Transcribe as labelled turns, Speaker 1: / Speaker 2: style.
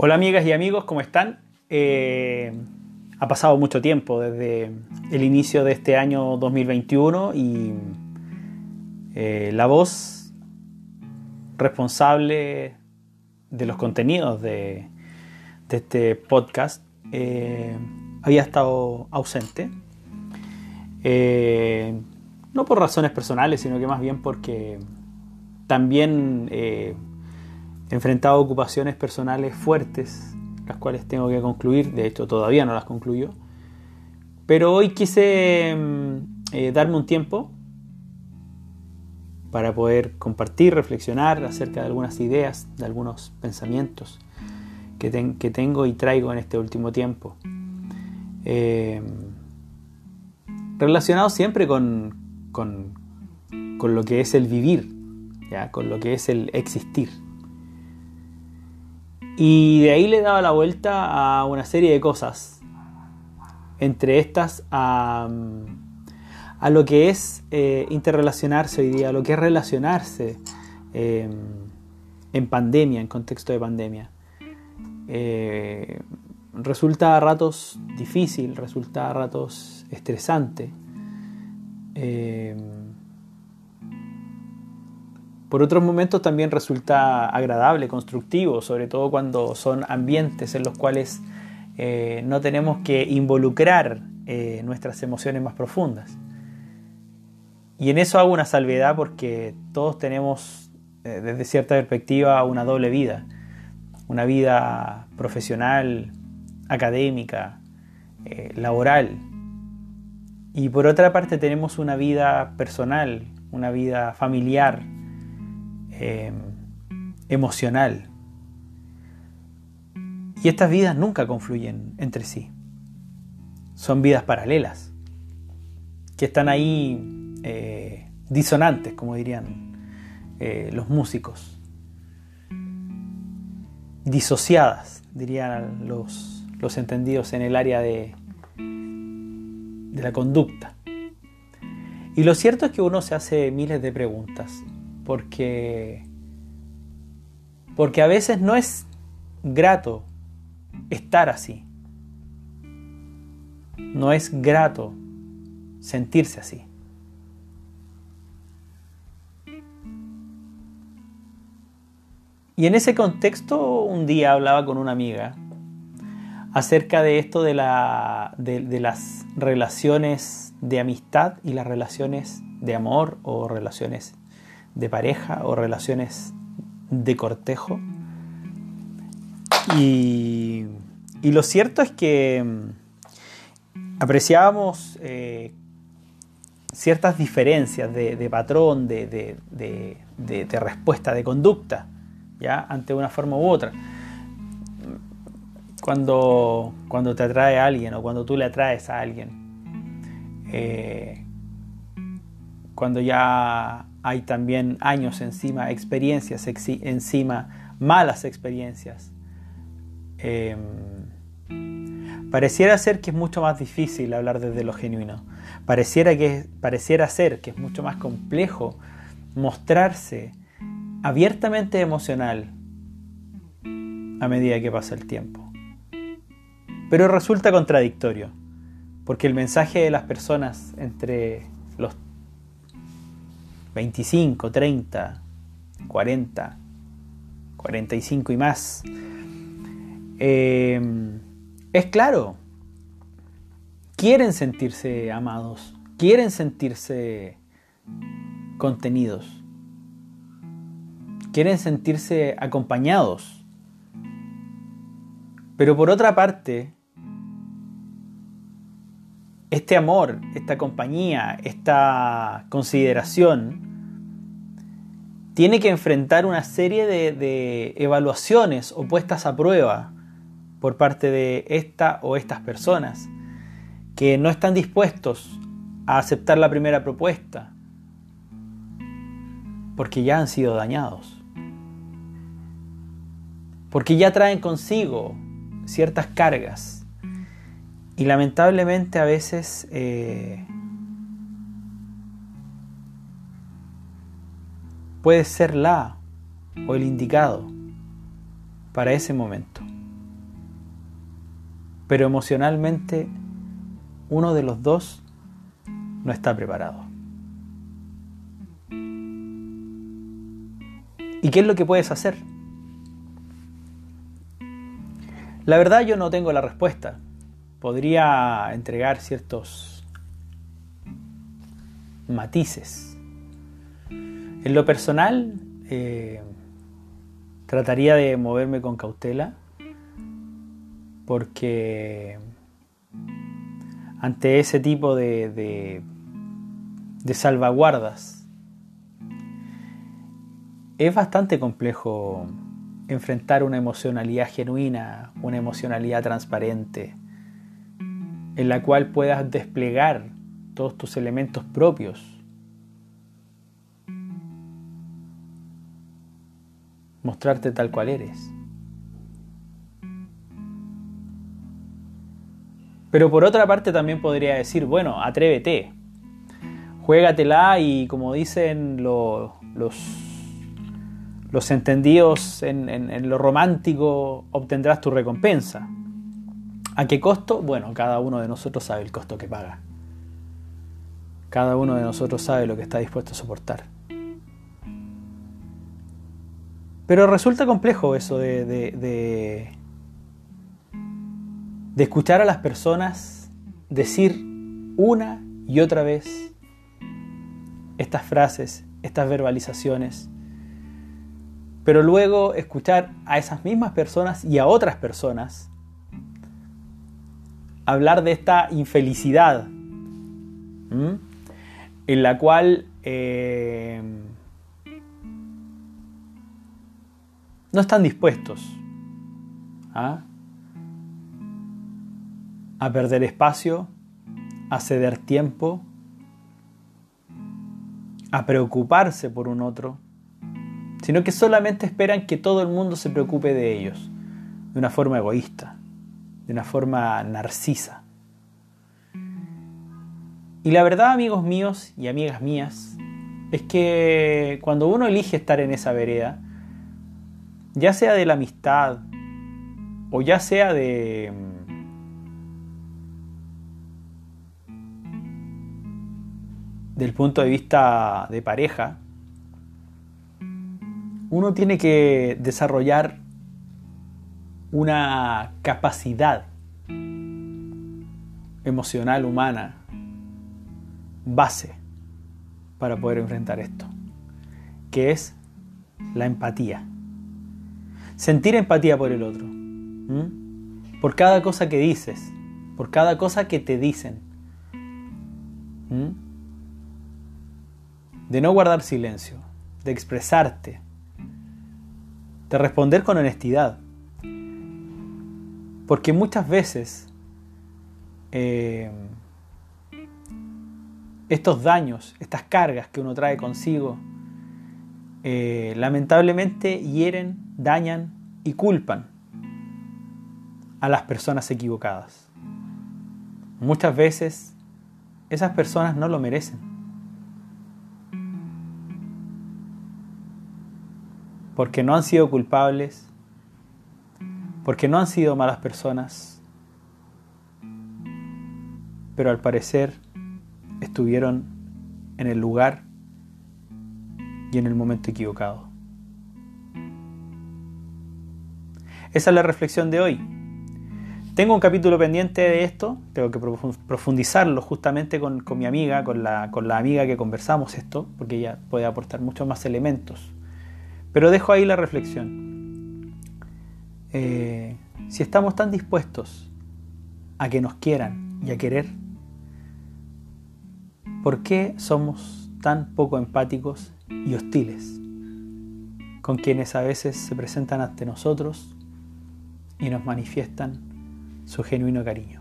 Speaker 1: Hola amigas y amigos, ¿cómo están? Eh, ha pasado mucho tiempo desde el inicio de este año 2021 y eh, la voz responsable de los contenidos de, este podcast eh, había estado ausente. no por razones personales, sino que más bien porque también enfrentado a ocupaciones personales fuertes, las cuales tengo que concluir, de hecho todavía no las concluyo. Pero hoy quise mm, eh, darme un tiempo para poder compartir, reflexionar acerca de algunas ideas, de algunos pensamientos que, tengo y traigo en este último tiempo. Eh, relacionado siempre con, con, con, lo que es el vivir, ¿ya? con lo que es el existir. Y de ahí le daba la vuelta a una serie de cosas. Entre estas a, lo que es eh, interrelacionarse hoy día, a lo que es relacionarse em, en pandemia, en contexto de pandemia. Eh, resulta a ratos difícil, resulta a ratos estresante. Em, por otros momentos también resulta agradable, constructivo, sobre todo cuando son ambientes en los cuales eh, no tenemos que involucrar eh, nuestras emociones más profundas. Y en eso hago una salvedad porque todos tenemos eh, desde cierta perspectiva una doble vida. Una vida profesional, académica, laboral. Y por otra parte tenemos una vida personal, una vida familiar, Em, emocional. Y estas vidas nunca confluyen entre sí. Son vidas paralelas, que están ahí eh, disonantes, como dirían eh, los músicos. Disociadas, dirían los, los entendidos en el área de, de la conducta. Y lo cierto es que uno se hace miles de preguntas porque, porque a veces no es grato estar así. No es grato sentirse así. Y en ese contexto un día hablaba con una amiga acerca de esto de, la, de, las relaciones de amistad y las relaciones de amor o relaciones de pareja o relaciones de cortejo. Y, lo cierto es que mm, apreciábamos eh, ciertas diferencias de, patrón, de, respuesta, de conducta, ¿ya? ante una forma u otra. Cuando, cuando te atrae a alguien o cuando tú le atraes a alguien, eh, cuando ya hay también años encima, experiencias encima, malas experiencias. Em, pareciera ser que es mucho más difícil hablar desde lo genuino. Pareciera, que, pareciera ser que es mucho más complejo mostrarse abiertamente emocional a medida que pasa el tiempo. Pero resulta contradictorio, porque el mensaje de las personas entre los 25, 30, 40, 45 y más. Eh, es claro, quieren sentirse amados, quieren sentirse contenidos, quieren sentirse acompañados. Pero por otra parte, este amor, esta compañía, esta consideración, tiene que enfrentar una serie de, evaluaciones o puestas a prueba por parte de esta o estas personas que no están dispuestos a aceptar la primera propuesta porque ya han sido dañados, porque ya traen consigo ciertas cargas. Y lamentablemente a veces eh, puede ser la o el indicado para ese momento. pero emocionalmente uno de los dos no está preparado. ¿Y qué es lo que puedes hacer? La verdad yo no tengo la respuesta. Podría entregar ciertos matices. En lo personal, eh, trataría de moverme con cautela porque ante ese tipo de, de salvaguardas es bastante complejo enfrentar una emocionalidad genuina, una emocionalidad transparente, en la cual puedas desplegar todos tus elementos propios. Mostrarte tal cual eres. Pero por otra parte también podría decir, bueno, atrévete, juégatela y como dicen los, los entendidos en, lo romántico, obtendrás tu recompensa. ¿A qué costo? Bueno, cada uno de nosotros sabe el costo que paga. Cada uno de nosotros sabe lo que está dispuesto a soportar. Pero resulta complejo eso de, de, de, escuchar a las personas decir una y otra vez estas frases, estas verbalizaciones, pero luego escuchar a esas mismas personas y a otras personas hablar de esta infelicidad en la cual eh, no están dispuestos ¿ah? a perder espacio, a ceder tiempo, a preocuparse por un otro sino que solamente esperan que todo el mundo se preocupe de ellos, de una forma egoísta, de una forma narcisa. Y la verdad, amigos míos y amigas mías, es que cuando uno elige estar en esa vereda, ya sea de la amistad o ya sea de del punto de vista de pareja, uno tiene que desarrollar una capacidad emocional humana base para poder enfrentar esto, que es la empatía. Sentir empatía por el otro, por cada cosa que dices, por cada cosa que te dicen. De no guardar silencio, de expresarte, de responder con honestidad. Porque muchas veces eh, estos daños, estas cargas que uno trae consigo, eh, lamentablemente hieren, dañan y culpan a las personas equivocadas. Muchas veces esas personas no lo merecen. porque no han sido culpables, porque no han sido malas personas, pero al parecer estuvieron en el lugar y en el momento equivocado. Esa es la reflexión de hoy. Tengo un capítulo pendiente de esto, tengo que profundizarlo justamente con, mi amiga, con la, con la amiga que conversamos esto, porque ella puede aportar muchos más elementos. Pero dejo ahí la reflexión. Eh, si estamos tan dispuestos a que nos quieran y a querer, ¿por qué somos tan poco empáticos y hostiles con quienes a veces se presentan ante nosotros y nos manifiestan su genuino cariño?